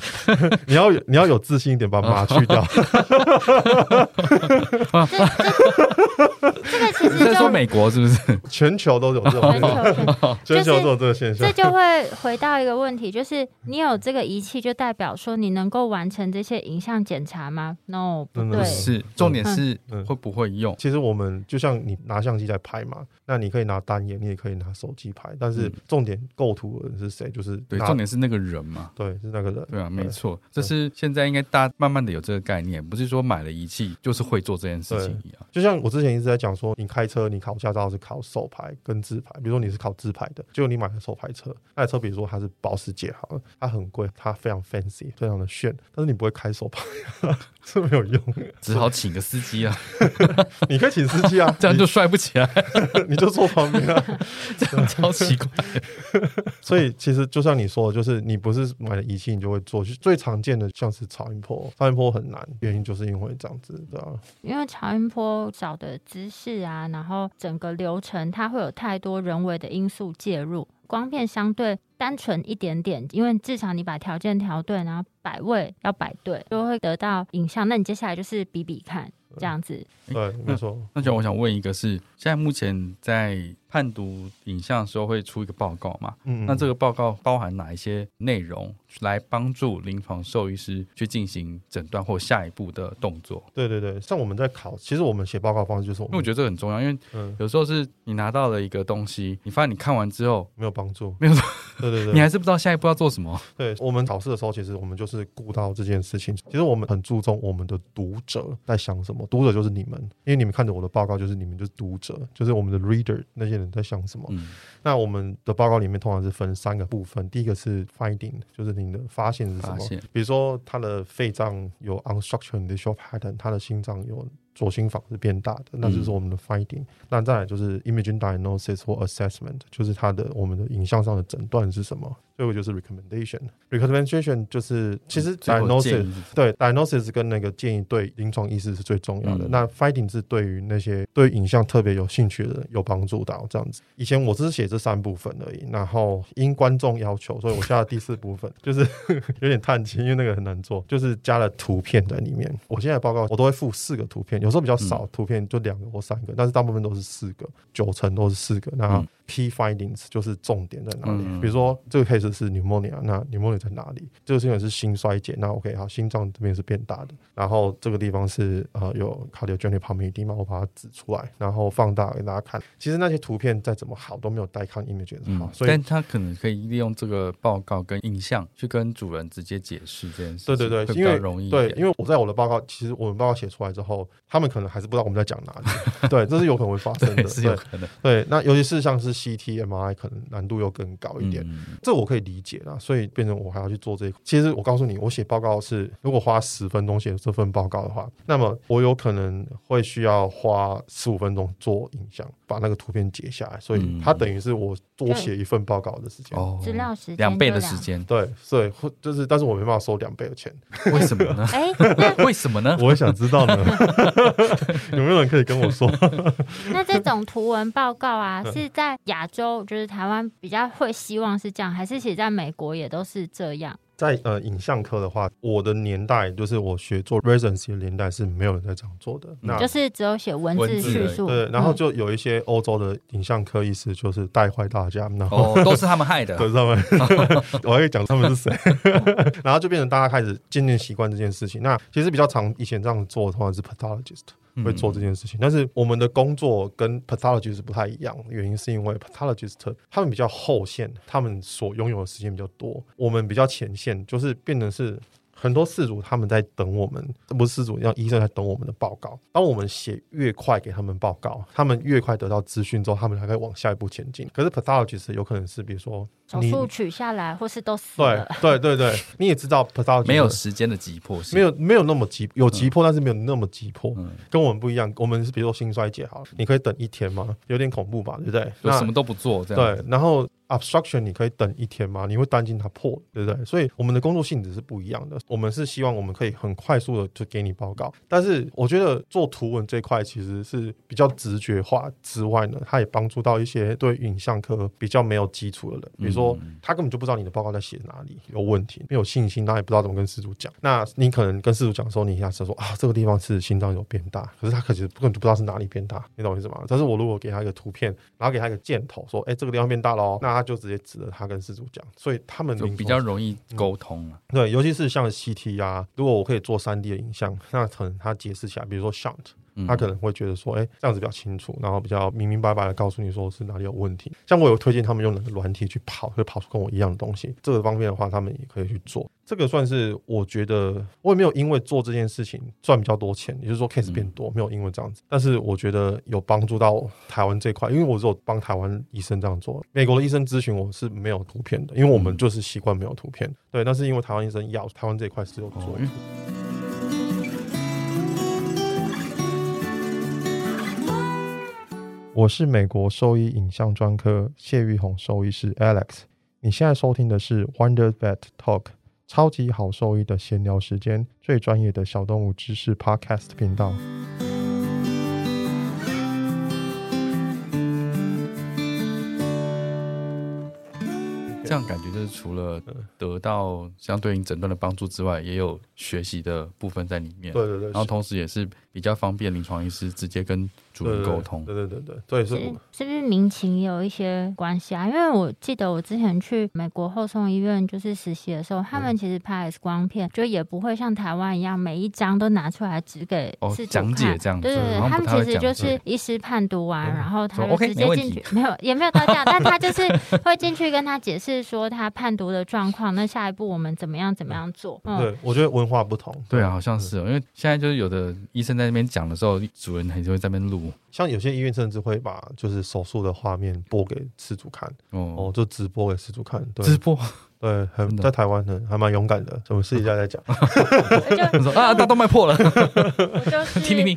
Speaker 3: *laughs* 你要你要有自信一点，把妈去掉。*laughs*
Speaker 1: 这个其实
Speaker 2: 在说美国是不是？
Speaker 3: 全球都有这种，全球都有这个现象。
Speaker 1: 这就会回到一个问题，就是你有这个仪器，就代表说你能够完成这些影像检查吗？No，不对，
Speaker 2: 是重点是会不会用。
Speaker 3: 其实我们就像你拿相机在拍嘛，那你可以拿单眼，你也可以拿手机拍，但是重点。构图的人是谁？就是
Speaker 2: 对，重点是那个人嘛。
Speaker 3: 对，是那个人。
Speaker 2: 对啊，没错，这是现在应该大家慢慢的有这个概念，不是说买了仪器就是会做这件事情一样。
Speaker 3: 就像我之前一直在讲说，你开车，你考驾照是考手牌跟自牌，比如说你是考自牌的，结果你买了手牌车，那台车比如说它是保时捷好了，它很贵，它非常 fancy，非常的炫，但是你不会开手排，*laughs* *laughs* 是没有用，*laughs*
Speaker 2: 只好请个司机啊。*laughs*
Speaker 3: 你可以请司机啊，
Speaker 2: 这样就帅不起来，
Speaker 3: 你就坐旁边啊，
Speaker 2: 这样超奇怪。
Speaker 3: 所以其实就像你说的，就是你不是买了仪器你就会做，最常见的像是超音波，超音波很难，原因就是因为这样子，对吧？
Speaker 1: 因为超音波找的姿势啊，然后整个流程它会有太多人为的因素介入，光片相对单纯一点点，因为至少你把条件调对，然后摆位要摆对，就会得到影像。那你接下来就是比比看。这样子，
Speaker 3: 对，没错。
Speaker 2: 那就我想问一个是，是现在目前在判读影像的时候会出一个报告嘛？嗯，嗯，那这个报告包含哪一些内容，来帮助临床兽医师去进行诊断或下一步的动作？
Speaker 3: 对对对，像我们在考，其实我们写报告方式就是我们，
Speaker 2: 因为我觉得这个很重要，因为有时候是你拿到了一个东西，你发现你看完之后
Speaker 3: 没有帮助，
Speaker 2: 没有，*laughs*
Speaker 3: 对对对，
Speaker 2: 你还是不知道下一步要做什么。
Speaker 3: 对，我们考试的时候，其实我们就是顾到这件事情。其实我们很注重我们的读者在想什么，读者就是你们，因为你们看着我的报告，就是你们就是读者，就是我们的 reader 那些人在想什么。嗯，那我们的报告里面通常是分三个部分，第一个是 finding，就是你的发现是什么？比如说他的肺脏有 unstructured visual pattern，他的心脏有。左心房是变大的，那就是我们的 finding。嗯、那再来就是 imaging diagnosis 或 assessment，就是它的我们的影像上的诊断是什么。最后就是 recommendation。recommendation 就是其实 diagnosis 对 diagnosis 跟那个建议对临床医师是最重要的。嗯、那 finding 是对于那些对影像特别有兴趣的人有帮助的这样子。以前我只是写这三部分而已，然后因观众要求，所以我下了第四部分，*laughs* 就是有点叹气，因为那个很难做，就是加了图片在里面。我现在报告我都会附四个图片。有时候比较少，图片就两个或三个，但是大部分都是四个，九成都是四个。那 Key findings 就是重点在哪里？嗯、比如说这个 case 是 pneumonia，那 pneumonia 在哪里？这个事情是心衰竭，那 OK 好，心脏这边是变大的。然后这个地方是呃有 cardiogenic papilloma，我把它指出来，然后放大给大家看。其实那些图片再怎么好都没有 DICOM image 好，嗯、所以
Speaker 2: 但他可能可以利用这个报告跟影像去跟主人直接解释这件事。
Speaker 3: 对对对，因为容易对，因为我在我的报告，其实我们报告写出来之后，他们可能还是不知道我们在讲哪里。*laughs* 对，这是有可能会发生的，*laughs*
Speaker 2: 是有可能。
Speaker 3: 对，那尤其是像是 CT、MRI。可能难度又更高一点，嗯、这我可以理解啦，所以变成我还要去做这一块。其实我告诉你，我写报告是如果花十分钟写这份报告的话，那么我有可能会需要花十五分钟做影像，把那个图片截下来，所以它等于是我多写一份报告的时间，
Speaker 1: 资料时间
Speaker 2: 两倍的时间，
Speaker 3: 对，所以就是，但是我没办法收两倍的钱，*laughs*
Speaker 2: 为什么呢？哎，*laughs* 为什么呢？
Speaker 3: 我也想知道呢，*laughs* 有没有人可以跟我说？
Speaker 1: 那这种图文报告啊，是在亚洲就是。台湾比较会希望是这样，还是写在美国也都是这样？
Speaker 3: 在呃影像科的话，我的年代就是我学做 residency 的年代是没有人在这样做的，那
Speaker 1: 就是只有写文字叙述。
Speaker 3: 对，然后就有一些欧洲的影像科医师就是带坏大家，然后、
Speaker 2: 哦、都是他们害的，*laughs*
Speaker 3: 都是他们。*laughs* 我还可以讲他们是谁，*laughs* 然后就变成大家开始渐渐习惯这件事情。那其实比较常以前这样做的话是 pathologist。会做这件事情，但是我们的工作跟 pathologist 不太一样，原因是因为 pathologist 他们比较后线，他们所拥有的时间比较多，我们比较前线，就是变成是。很多事主他们在等我们，这不是事主，要医生在等我们的报告。当我们写越快给他们报告，他们越快得到资讯之后，他们才可以往下一步前进。可是 pathologist 有可能是，比如说
Speaker 1: 手术取下来，或是都死了。
Speaker 3: 对对对对，*laughs* 你也知道 pathologist
Speaker 2: 没有时间的急迫性，
Speaker 3: 没有没有那么急，有急迫，但是没有那么急迫。嗯、跟我们不一样，我们是比如说心衰竭，好，你可以等一天吗？有点恐怖吧，对不对？
Speaker 2: 就什么都不做这样。
Speaker 3: 对，然后。Obstruction，你可以等一天吗？你会担心它破，对不对？所以我们的工作性质是不一样的。我们是希望我们可以很快速的就给你报告，但是我觉得做图文这块其实是比较直觉化之外呢，它也帮助到一些对影像科比较没有基础的人，比如说他根本就不知道你的报告在写哪里有问题，没有信心，他也不知道怎么跟事主讲。那你可能跟事主讲的时候，你一下子说啊，这个地方是心脏有变大，可是他可实根本就不知道是哪里变大，你懂我意思吗？但是我如果给他一个图片，然后给他一个箭头，说，哎，这个地方变大喽，那他就直接指着他。跟事主讲，所以他们
Speaker 2: 就比较容易沟通了、
Speaker 3: 嗯。对，尤其是像 CT 啊，如果我可以做三 D 的影像，那可能他解释起来，比如说 shunt，他可能会觉得说，哎、欸，这样子比较清楚，然后比较明明白白的告诉你说是哪里有问题。像我有推荐他们用那个软体去跑，会跑出跟我一样的东西。这个方面的话，他们也可以去做。这个算是我觉得我也没有因为做这件事情赚比较多钱，也就是说 case 变多，没有因为这样子。但是我觉得有帮助到台湾这块，因为我只有帮台湾医生这样做。美国的医生咨询我是没有图片的，因为我们就是习惯没有图片。对，但是因为台湾医生要台湾这一块是有做。我是美国兽医影像专科谢玉红兽医师 Alex。你现在收听的是 Wonder Vet Talk，超级好兽医的闲聊时间，最专业的小动物知识 Podcast 频道。
Speaker 2: 这样感觉就是除了得到相对应诊断的帮助之外，也有学习的部分在里面。
Speaker 3: 对对对，
Speaker 2: 然后同时也是比较方便临床医师直接跟主人沟通。
Speaker 3: 对对对对对，是
Speaker 1: 是不是民情有一些关系啊？因为我记得我之前去美国后送医院就是实习的时候，他们其实拍 X 光片就也不会像台湾一样每一张都拿出来指给事主看。
Speaker 2: 讲解这样。
Speaker 1: 对对对，他们其实就是医师判读完，然后他就直接进去，没有也没有到这样，但他就是会进去跟他解释。说他判读的状况，那下一步我们怎么样怎么样做？
Speaker 3: 嗯、对，我觉得文化不同。
Speaker 2: 对啊，好像是、哦，因为现在就是有的医生在那边讲的时候，主人还是会在那边录。
Speaker 3: 像有些医院甚至会把就是手术的画面播给失主看，哦，哦，就直播给失主看，对，
Speaker 2: 直播。
Speaker 3: 对，很在台湾的还蛮勇敢的，我们试一下再讲。*laughs*
Speaker 2: 说啊，大动脉破了，听听听。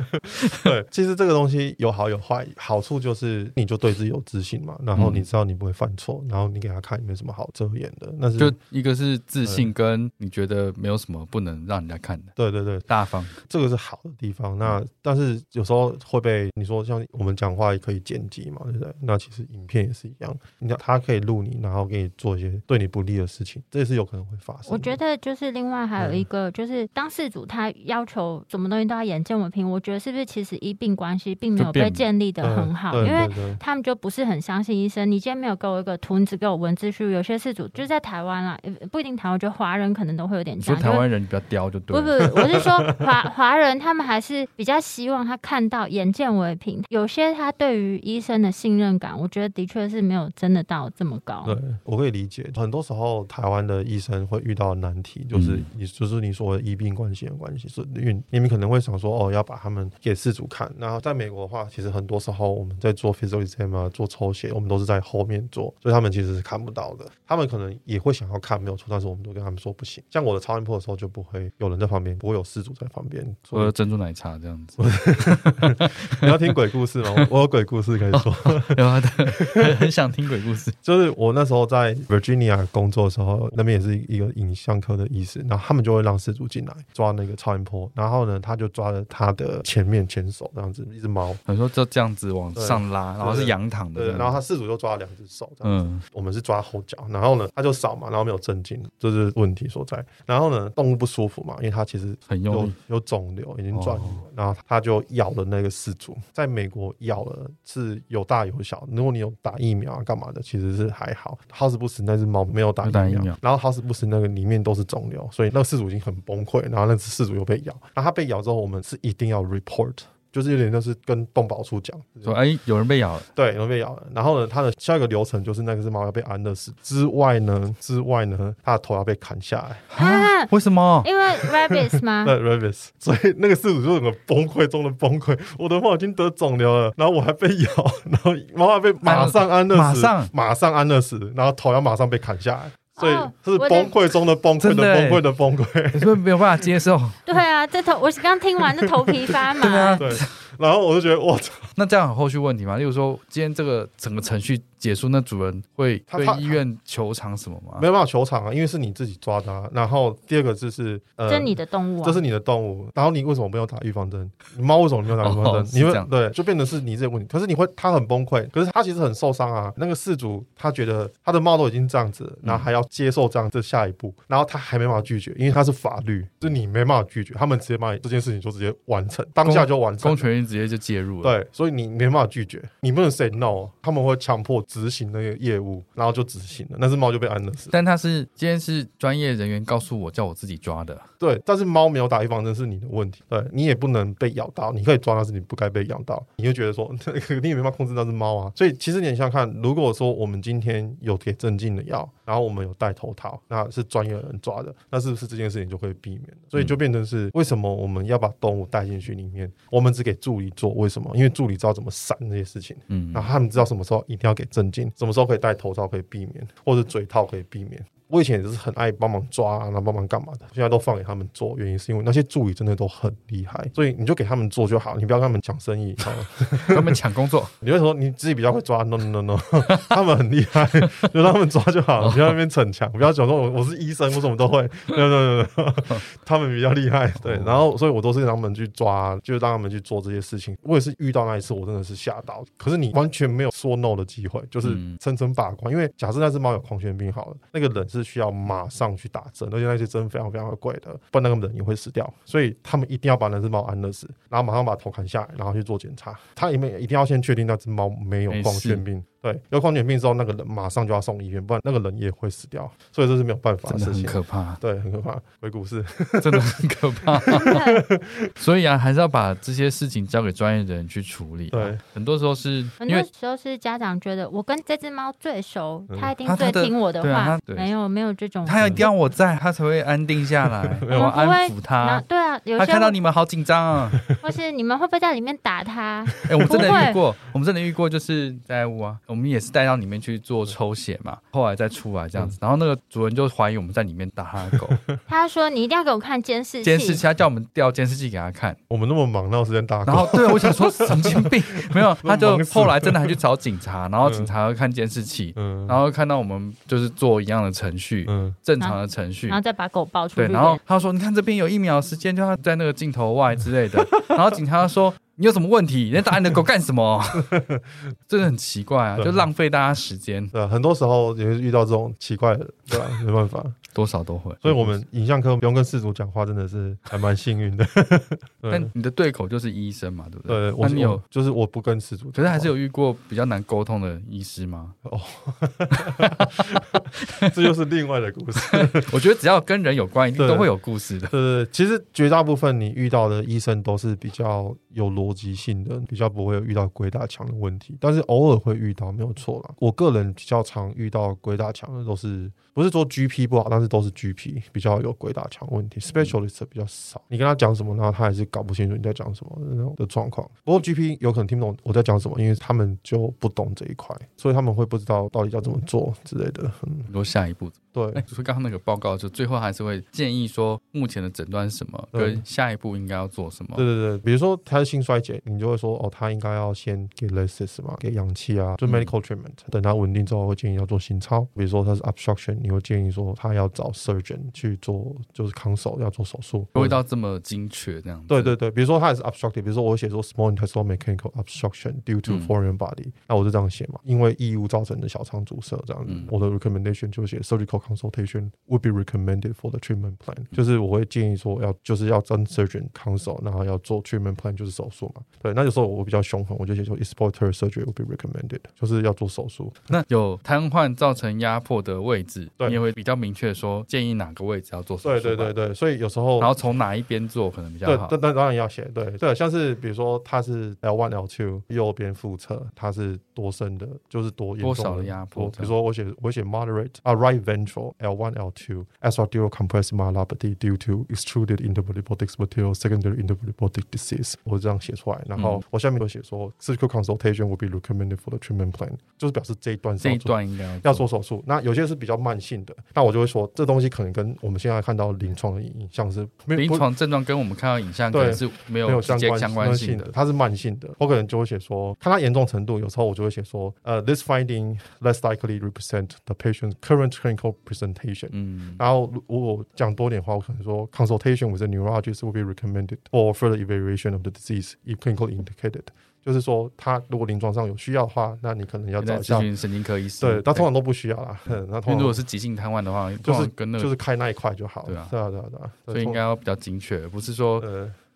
Speaker 2: *laughs*
Speaker 3: 对，其实这个东西有好有坏，好处就是你就对自己有自信嘛，然后你知道你不会犯错，然后你给他看也没什么好遮掩的。那是
Speaker 2: 就一个是自信，跟你觉得没有什么不能让人家看的。
Speaker 3: 对对对，
Speaker 2: 大方，
Speaker 3: 这个是好的地方。那但是有时候会被你说，像我们讲话也可以剪辑嘛，对不对？那其实影片也是一样，你看他可以录你，然后给你做一些。对你不利的事情，这也是有可能会发生。
Speaker 1: 我觉得就是另外还有一个，就是当事主他要求什么东西都要眼见为凭，我觉得是不是其实医病关系并没有被建立得很好，因为他们就不是很相信医生。你今天没有给我一个图，你只给我文字书。有些事主就是在台湾啦，不一定台湾，就华人可能都会有点这样。
Speaker 2: 说台湾人比较刁就对。
Speaker 1: 不不，我是说 *laughs* 华华人他们还是比较希望他看到眼见为凭。有些他对于医生的信任感，我觉得的确是没有真的到这么高。
Speaker 3: 对，我可以理解。很多时候，台湾的医生会遇到难题，就是你，就是你说的医病关系的关系，是因为你们可能会想说，哦，要把他们给事主看。然后在美国的话，其实很多时候我们在做 physical exam 啊，做抽血，我们都是在后面做，所以他们其实是看不到的。他们可能也会想要看，没有错，但是我们都跟他们说不行。像我的超音波的时候，就不会有人在旁边，不会有事主在旁边。
Speaker 2: 我有珍珠奶茶这样子。*laughs*
Speaker 3: 你要听鬼故事吗？我有鬼故事可以说。*laughs*
Speaker 2: 有啊，很很想听鬼故事。*laughs*
Speaker 3: 就是我那时候在 Virginia 工作的时候。那边也是一个影像科的医师，然后他们就会让失主进来抓那个超音波，然后呢，他就抓了他的前面前手这样子，一只猫，
Speaker 2: 很多就这样子往上拉，然后是仰躺的，
Speaker 3: 对，然后他失主就抓了两只手这样子，嗯，我们是抓后脚，然后呢，他就扫嘛，然后没有镇静，这是问题所在。然后呢，动物不舒服嘛，因为它其实
Speaker 2: 很用力，
Speaker 3: 有肿瘤已经转移，然后他就咬了那个失主，在美国咬了是有大有小，如果你有打疫苗啊干嘛的，其实是还好。好死不死那只猫没有打疫苗，然后好死不死。那个里面都是肿瘤，所以那个事主已经很崩溃，然后那只事主又被咬，然后他被咬之后，我们是一定要 report，就是有点就是跟动保处讲，
Speaker 2: 说哎、欸、有人被咬了，
Speaker 3: 对，有人被咬了，然后呢，他的下一个流程就是那个是猫要被安乐死之外呢，之外呢，它的头要被砍下来，
Speaker 2: 啊？为什么？
Speaker 1: 因为 rabbits 吗？*laughs*
Speaker 3: 对 rabbits，所以那个饲主就整个崩溃中的崩溃，我的猫已经得肿瘤了，然后我还被咬，然后猫还被马上安乐死，马上马上安乐死，然后头要马上被砍下来。所以是崩溃中的崩溃的崩溃的崩溃，
Speaker 2: 你是不是没有办法接受？
Speaker 1: 对啊，这头我刚听完，这头皮发麻。*laughs*
Speaker 3: 对，然后我就觉得，我操，
Speaker 2: 那这样有后续问题吗？例如说，今天这个整个程序。结束，那主人会对医院求偿什么吗？
Speaker 3: 没有办法求偿啊，因为是你自己抓的啊。然后第二个就是，呃，
Speaker 1: 这是你的动物啊，
Speaker 3: 这是你的动物。然后你为什么没有打预防针？你猫为什么没有打预防针？哦、你会对，就变成是你这个问题。可是你会，他很崩溃，可是他其实很受伤啊。那个事主他觉得他的猫都已经这样子，然后还要接受这样这下一步，然后他还没办法拒绝，因为他是法律，就是你没办法拒绝，他们直接把你这件事情就直接完成，当下就完成，
Speaker 2: 公权力直接就介入了。
Speaker 3: 对，所以你没办法拒绝，你不能 say no，他们会强迫执行那个业务，然后就执行了，那只猫就被安乐死。
Speaker 2: 但他是今天是专业人员告诉我，叫我自己抓的。
Speaker 3: 对，但是猫没有打预防针是你的问题。对，你也不能被咬到，你可以抓，但是你不该被咬到。你就觉得说，*laughs* 你也没办法控制那只猫啊。所以其实你想想看，如果说我们今天有给镇静的药，然后我们有戴头套，那是专业人抓的，那是不是这件事情就可以避免？所以就变成是为什么我们要把动物带进去里面？我们只给助理做，为什么？因为助理知道怎么闪这些事情，嗯，然后他们知道什么时候一定要给正经，什么时候可以戴头罩可以避免，或者嘴套可以避免。我以前也是很爱帮忙抓啊，然后帮忙干嘛的，现在都放给他们做，原因是因为那些助理真的都很厉害，所以你就给他们做就好，你不要跟他们抢生意，*laughs*
Speaker 2: 跟他们抢工作。
Speaker 3: 你会说你自己比较会抓？No No No No，他们很厉害，就让他们抓就好了，不要那边逞强，不要讲说我我是医生，我什么都会。No No No，他们比较厉害，对，然后所以我都是让他们去抓，就让他们去做这些事情。我也是遇到那一次，我真的是吓到。可是你完全没有说 no 的机会，就是层层把关。因为假设那只猫有狂犬病好了，那个人是需要马上去打针，而且那些针非常非常的贵的，不然那个人也会死掉。所以他们一定要把那只猫安乐死，然后马上把头砍下来，然后去做检查。他里面一定要先确定那只猫没有狂犬病。对，有狂犬病之后，那个人马上就要送医院，不然那个人也会死掉。所以这是没有办法的事情，
Speaker 2: 很可怕。
Speaker 3: 对，很可怕。鬼故事 *laughs*
Speaker 2: 真的很可怕。*laughs* 所以啊，还是要把这些事情交给专业的人去处理。
Speaker 3: 对，
Speaker 2: 很多时候是，
Speaker 1: 很多时候是家长觉得我跟这只猫最熟，他一定最听我的话。没有，没有这种。
Speaker 2: 它一定要我在，它才会安定下来。*laughs* 我安抚它。
Speaker 1: 对啊，有些
Speaker 2: 他看到你们好紧张啊。*laughs*
Speaker 1: 或是你们会不会在里面打他？
Speaker 2: 哎，我们真的遇过，我们真的遇过，就是在屋啊，我们也是带到里面去做抽血嘛，后来再出来这样子，然后那个主人就怀疑我们在里面打他的狗。*laughs*
Speaker 1: 他说：“你一定要给我看监视器。”
Speaker 2: 监视器，他叫我们调监视器给他看。
Speaker 3: 我们那么忙，哪有时间打狗？
Speaker 2: 然后对，我想说神经病，*laughs* 没有，他就后来真的还去找警察，然后警察要看监视器，然后看到我们就是做一样的程序，嗯正常的程序，
Speaker 1: 然后再把狗抱出去。
Speaker 2: 对，然后他说：“你看这边有一秒时间，就要在那个镜头外之类的。”然后警察说。你有什么问题？你在打你的狗干什么？*laughs* 真的很奇怪啊，就浪费大家时间。
Speaker 3: 对，很多时候也会遇到这种奇怪的，对吧？*laughs* 没办法，
Speaker 2: 多少都会。
Speaker 3: 所以我们影像科不用跟事主讲话，真的是还蛮幸运的。*laughs*
Speaker 2: 但你的对口就是医生嘛，对不对？
Speaker 3: 对，我有，就是我不跟事主。
Speaker 2: 可是还是有遇过比较难沟通的医师吗？哦，
Speaker 3: 这又是另外的故事。
Speaker 2: 我觉得只要跟人有关，一定都会有故事的。
Speaker 3: 对对，其实绝大部分你遇到的医生都是比较有逻。辑性的比较不会有遇到鬼打墙的问题，但是偶尔会遇到，没有错啦。我个人比较常遇到鬼打墙的都是。不是说 GP 不好，但是都是 GP 比较有鬼打墙问题，Specialist 比较少。你跟他讲什么，然后他还是搞不清楚你在讲什么的那种的状况。不过 GP 有可能听不懂我在讲什么，因为他们就不懂这一块，所以他们会不知道到底要怎么做之类的。嗯，
Speaker 2: 说下一步。
Speaker 3: 对，*laughs*
Speaker 2: 所以刚刚那个报告就最后还是会建议说，目前的诊断是什么，跟下一步应该要做什么。
Speaker 3: 对对对，比如说他是心衰竭，你就会说哦，他应该要先给 lasis 嘛，给氧气啊，就 medical treatment。等他稳定之后，会建议要做心超。比如说他是 obstruction。你会建议说他要找 surgeon 去做，就是 consult 要做手术，
Speaker 2: 不会到这么精确这样子。
Speaker 3: 对对对，比如说他也是 obstructive，比如说我写说 small intestinal mechanical obstruction due to foreign body，、嗯、那我就这样写嘛，因为异物造成的小肠阻塞这样子。嗯、我的 recommendation 就写 surgical consultation would be recommended for the treatment plan，就是我会建议说要就是要跟 surgeon consult，然后要做 treatment plan 就是手术嘛。对，那有时候我比较凶狠，我就写说 exploratory surgery would be recommended，就是要做手术。
Speaker 2: 那有瘫痪造成压迫的位置，对，你也会。比较明确说，建议哪个位置要做手术？
Speaker 3: 对对对对，所以有时候，
Speaker 2: 然后从哪一边做可能比较好。
Speaker 3: 对，当当然要写。对对，像是比如说他是 L one L two 右边腹侧，它是多深的，就是多
Speaker 2: 多少的压迫。
Speaker 3: 比如说我写我写 moderate 啊 right ventral L one L two esophageal compressive myelopathy due to extruded intrapleural material secondary intervertebral disease，我这样写出来，然后我下面都写说 surgical consultation will be recommended for the treatment plan，就是表示这一段
Speaker 2: 这一段应该
Speaker 3: 要做手术。那有些是比较慢性的。那我就会说，这东西可能跟我们现在看到临床的影像是
Speaker 2: 临床症状跟我们看到影像可能是没有没有相关相关性的，
Speaker 3: 它是慢性的。我可能就会写说，看它严重程度，有时候我就会写说，呃，this finding less likely represent the patient's current clinical presentation。嗯，然后如果讲多点的话，我可能说，consultation with a neurologist will be recommended for further evaluation of the disease if clinically indicated。就是说，他如果临床上有需要的话，那你可能要找一下
Speaker 2: 神经科医师。
Speaker 3: 对，他通常都不需要啦。嗯，*laughs* 那通常
Speaker 2: 如果是急性瘫痪的话，
Speaker 3: 就是
Speaker 2: 跟那个
Speaker 3: 就是开那一块就好了。
Speaker 2: 对啊，
Speaker 3: 对啊，对啊，对啊。
Speaker 2: 所以应该要比较精确，不是说。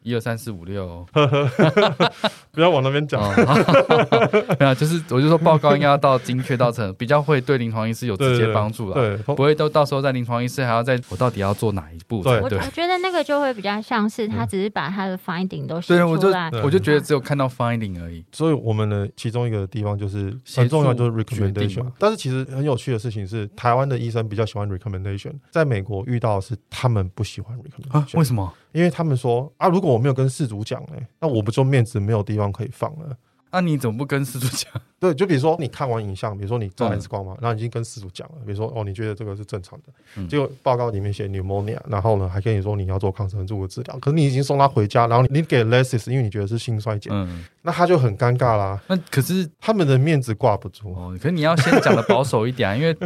Speaker 2: 一二三四五六，*laughs*
Speaker 3: 不要往那边讲。*laughs*
Speaker 2: 没有，就是我就说报告应该要到精确到成比较会对临床医师有直接帮助了，对，不会都到时候在临床医师还要在我到底要做哪一步？对，
Speaker 1: 我我觉得那个就会比较像是他只是把他的 finding 都写出来，
Speaker 2: 我就觉得只有看到 finding 而已。
Speaker 3: 所以我们的其中一个地方就是很重要，就是 recommendation。但是其实很有趣的事情是，台湾的医生比较喜欢 recommendation，在美国遇到的是他们不喜欢 recommendation，
Speaker 2: 为什么？
Speaker 3: 因为他们说啊，如果我没有跟事主讲，呢，那我不就面子没有地方可以放了？
Speaker 2: 那、啊、你怎么不跟饲主讲？*laughs*
Speaker 3: 对，就比如说你看完影像，比如说你照 X 光嘛，然后已经跟饲主讲了，比如说哦，你觉得这个是正常的，嗯、结果报告里面写 pneumonia，然后呢还跟你说你要做抗生素的治疗，可是你已经送他回家，然后你给 lesis，因为你觉得是心衰竭，嗯，那他就很尴尬啦。
Speaker 2: 那可是
Speaker 3: 他们的面子挂不住
Speaker 2: 哦。可是你要先讲的保守一点、啊，*laughs* 因为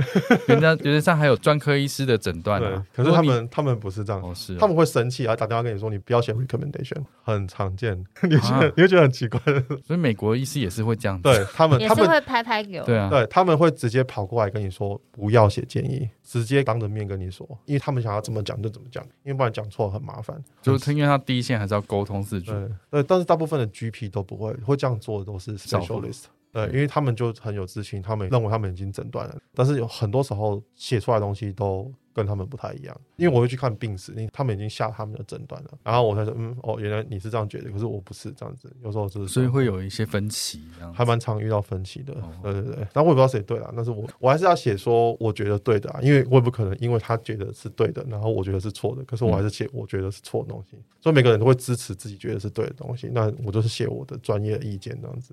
Speaker 2: 人家原则上还有专科医师的诊断、啊。
Speaker 3: 可是他们他们不是这样，
Speaker 2: 哦是哦，
Speaker 3: 他们会生气啊，打电话跟你说你不要写 recommendation，很常见，*laughs* 你会觉得你会觉得很奇怪。
Speaker 2: 所以美国医师也是会这样子，
Speaker 3: 对他们，他们
Speaker 1: 会拍拍给我，
Speaker 2: 对啊，
Speaker 3: 对他们会直接跑过来跟你说不要写建议，直接当着面跟你说，因为他们想要怎么讲就怎么讲，因为不然讲错很麻烦。
Speaker 2: 就是因为他第一线还是要沟通饲主，
Speaker 3: 对对，但是大部分的 GP 都不会会这样做的，都是 specialist。对，因为他们就很有自信，他们认为他们已经诊断了，但是有很多时候写出来的东西都跟他们不太一样。因为我会去看病史，因为他们已经下他们的诊断了，然后我才说，嗯，哦，原来你是这样觉得，可是我不是这样子。有时候就是，
Speaker 2: 所以会有一些分歧，
Speaker 3: 还蛮常遇到分歧的。哦、对对对，但我也不知道谁对了，但是我我还是要写说我觉得对的啊，因为我也不可能因为他觉得是对的，然后我觉得是错的，可是我还是写我觉得是错的东西。嗯、所以每个人都会支持自己觉得是对的东西，那我就是写我的专业的意见这样子。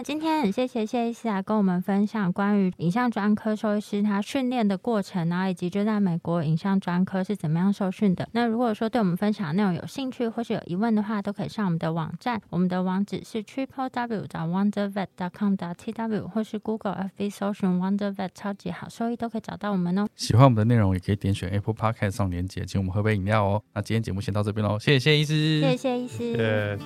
Speaker 1: 那今天很谢谢谢医师来跟我们分享关于影像专科兽医师他训练的过程，然后以及就在美国影像专科是怎么样受训的。那如果说对我们分享的内容有兴趣或是有疑问的话，都可以上我们的网站，我们的网址是 triple w 点 wondervet dot com 点 tw 或是 Google FB 搜寻 Wondervet 超级好兽医都可以找到我们哦。
Speaker 2: 喜欢我们的内容也可以点选 Apple Podcast 上连接，请我们喝杯饮料哦。那今天节目先到这边喽，谢谢谢医师，
Speaker 1: 谢谢医师。
Speaker 3: 谢谢